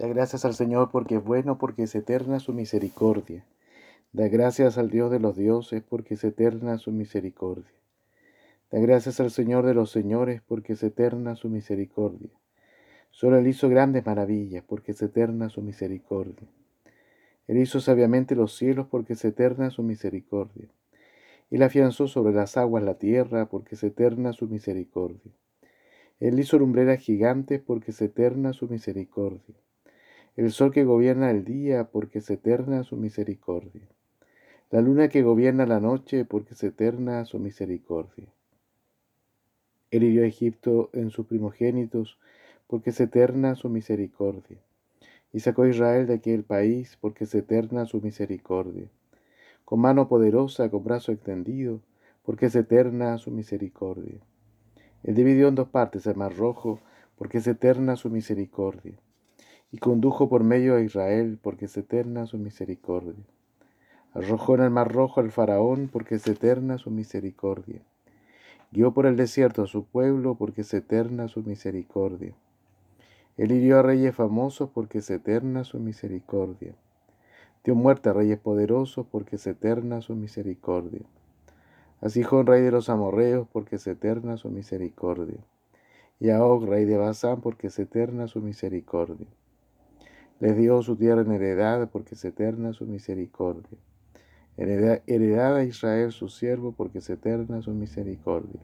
Da gracias al Señor porque es bueno, porque es eterna su misericordia. Da gracias al Dios de los dioses porque es eterna su misericordia. Da gracias al Señor de los señores porque es eterna su misericordia. Solo Él hizo grandes maravillas porque es eterna su misericordia. Él hizo sabiamente los cielos porque es eterna su misericordia. Él afianzó sobre las aguas la tierra porque es eterna su misericordia. Él hizo lumbreras gigantes porque es eterna su misericordia el sol que gobierna el día porque es eterna su misericordia, la luna que gobierna la noche porque es eterna su misericordia. Él hirió a Egipto en sus primogénitos porque es eterna su misericordia, y sacó a Israel de aquel país porque es eterna su misericordia, con mano poderosa, con brazo extendido, porque es eterna su misericordia. Él dividió en dos partes el mar rojo, porque es eterna su misericordia y condujo por medio a Israel, porque es eterna su misericordia. Arrojó en el mar rojo al faraón, porque es eterna su misericordia. Guió por el desierto a su pueblo, porque es eterna su misericordia. Él hirió a reyes famosos, porque es eterna su misericordia. Dio muerte a reyes poderosos, porque es eterna su misericordia. Así un rey de los amorreos, porque es eterna su misericordia. Y a Og, rey de Basán, porque es eterna su misericordia. Les dio su tierra en heredad porque es eterna su misericordia. Heredad a Israel su siervo porque es eterna su misericordia.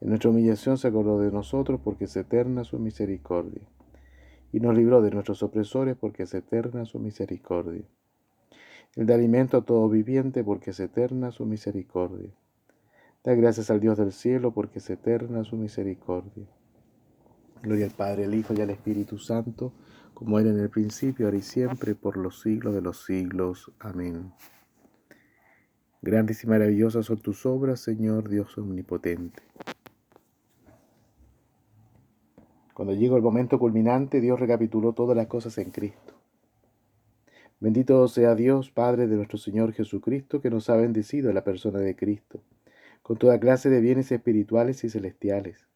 En nuestra humillación se acordó de nosotros porque es eterna su misericordia. Y nos libró de nuestros opresores porque es eterna su misericordia. El da alimento a todo viviente porque es eterna su misericordia. Da gracias al Dios del cielo porque es eterna su misericordia. Gloria al Padre, al Hijo y al Espíritu Santo como era en el principio, ahora y siempre, por los siglos de los siglos. Amén. Grandes y maravillosas son tus obras, Señor Dios omnipotente. Cuando llegó el momento culminante, Dios recapituló todas las cosas en Cristo. Bendito sea Dios, Padre de nuestro Señor Jesucristo, que nos ha bendecido en la persona de Cristo, con toda clase de bienes espirituales y celestiales.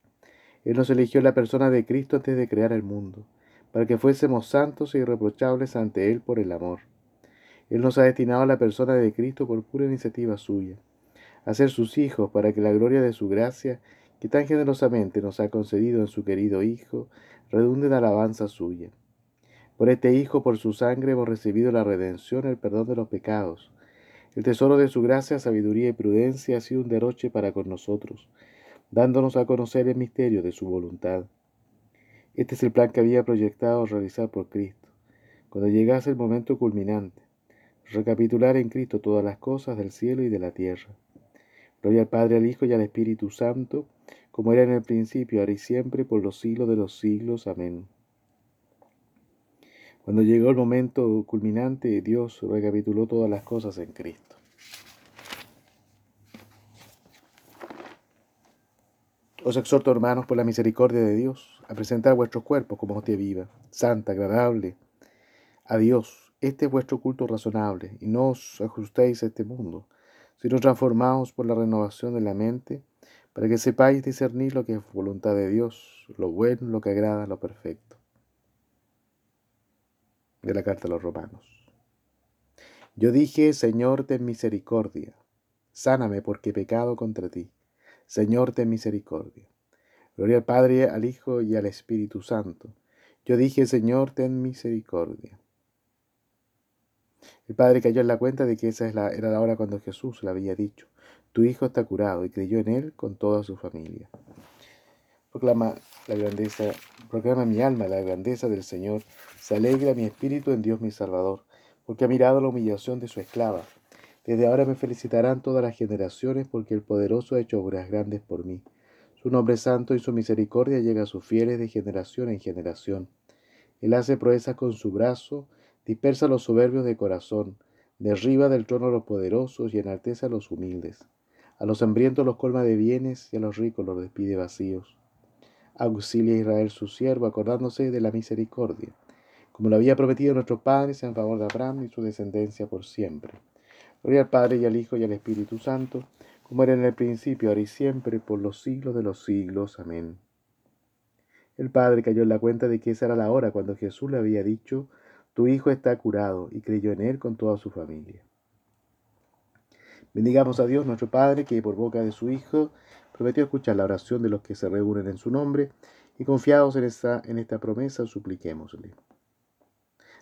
Él nos eligió la persona de Cristo antes de crear el mundo para que fuésemos santos e irreprochables ante Él por el amor. Él nos ha destinado a la persona de Cristo por pura iniciativa suya, a ser sus hijos para que la gloria de su gracia, que tan generosamente nos ha concedido en su querido Hijo, redunde en alabanza suya. Por este Hijo, por su sangre, hemos recibido la redención, el perdón de los pecados. El tesoro de su gracia, sabiduría y prudencia ha sido un derroche para con nosotros, dándonos a conocer el misterio de su voluntad este es el plan que había proyectado realizar por Cristo, cuando llegase el momento culminante, recapitular en Cristo todas las cosas del cielo y de la tierra. Gloria al Padre, al Hijo y al Espíritu Santo, como era en el principio, ahora y siempre, por los siglos de los siglos. Amén. Cuando llegó el momento culminante, Dios recapituló todas las cosas en Cristo. Os exhorto, hermanos, por la misericordia de Dios, a presentar vuestros cuerpos como hostia viva, santa, agradable a Dios. Este es vuestro culto razonable, y no os ajustéis a este mundo, sino transformaos por la renovación de la mente, para que sepáis discernir lo que es voluntad de Dios, lo bueno, lo que agrada, lo perfecto. De la carta a los romanos. Yo dije, Señor, ten misericordia, sáname porque he pecado contra ti. Señor, ten misericordia. Gloria al Padre, al Hijo y al Espíritu Santo. Yo dije, Señor, ten misericordia. El padre cayó en la cuenta de que esa era la hora cuando Jesús le había dicho, tu hijo está curado, y creyó en él con toda su familia. Proclama la grandeza, proclama mi alma la grandeza del Señor, se alegra mi espíritu en Dios mi Salvador, porque ha mirado la humillación de su esclava. Desde ahora me felicitarán todas las generaciones, porque el poderoso ha hecho obras grandes por mí. Su nombre santo y su misericordia llega a sus fieles de generación en generación. Él hace proezas con su brazo, dispersa los soberbios de corazón, derriba del trono a los poderosos y enaltece a los humildes. A los hambrientos los colma de bienes y a los ricos los despide vacíos. Auxilia a Israel su siervo, acordándose de la misericordia, como lo había prometido nuestros padres en favor de Abraham y su descendencia por siempre. Gloria al Padre y al Hijo y al Espíritu Santo, como era en el principio, ahora y siempre, por los siglos de los siglos. Amén. El padre cayó en la cuenta de que esa era la hora cuando Jesús le había dicho, tu hijo está curado, y creyó en él con toda su familia. Bendigamos a Dios nuestro Padre, que por boca de su Hijo prometió escuchar la oración de los que se reúnen en su nombre, y confiados en esta, en esta promesa, supliquémosle.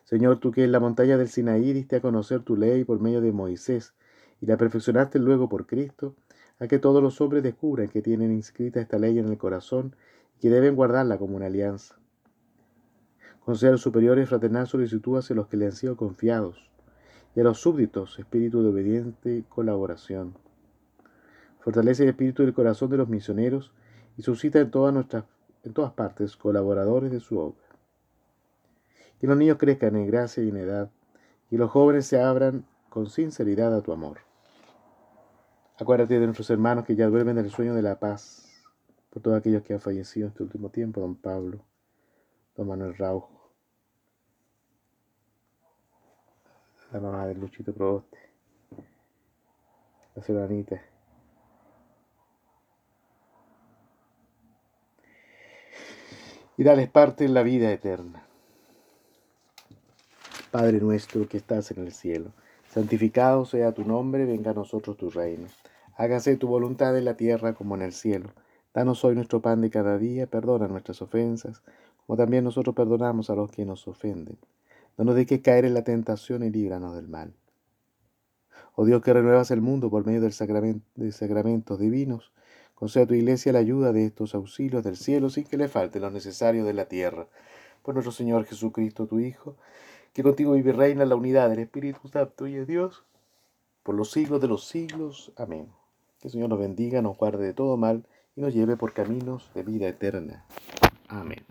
Señor, tú que en la montaña del Sinaí diste a conocer tu ley por medio de Moisés, y la perfeccionaste luego por Cristo, a que todos los hombres descubran que tienen inscrita esta ley en el corazón y que deben guardarla como una alianza. A los superiores fraternal solicitud hacia los que le han sido confiados, y a los súbditos espíritu de obediente colaboración. Fortalece el espíritu del corazón de los misioneros y suscita en todas, en todas partes colaboradores de su obra. Que los niños crezcan en gracia y en edad, y los jóvenes se abran con sinceridad a tu amor. Acuérdate de nuestros hermanos que ya duermen del sueño de la paz, por todos aquellos que han fallecido en este último tiempo, don Pablo, don Manuel Raujo, la mamá de Luchito Proboste, la señora. Y dales parte en la vida eterna. Padre nuestro que estás en el cielo Santificado sea tu nombre, venga a nosotros tu reino. Hágase tu voluntad en la tierra como en el cielo. Danos hoy nuestro pan de cada día, perdona nuestras ofensas, como también nosotros perdonamos a los que nos ofenden. No nos dejes caer en la tentación y líbranos del mal. Oh Dios que renuevas el mundo por medio del sacramento, de sacramentos divinos, concede a tu iglesia la ayuda de estos auxilios del cielo sin que le falte lo necesario de la tierra. Por nuestro Señor Jesucristo, tu Hijo, que contigo vive reina la unidad del Espíritu Santo y de Dios, por los siglos de los siglos. Amén. Que el Señor nos bendiga, nos guarde de todo mal y nos lleve por caminos de vida eterna. Amén.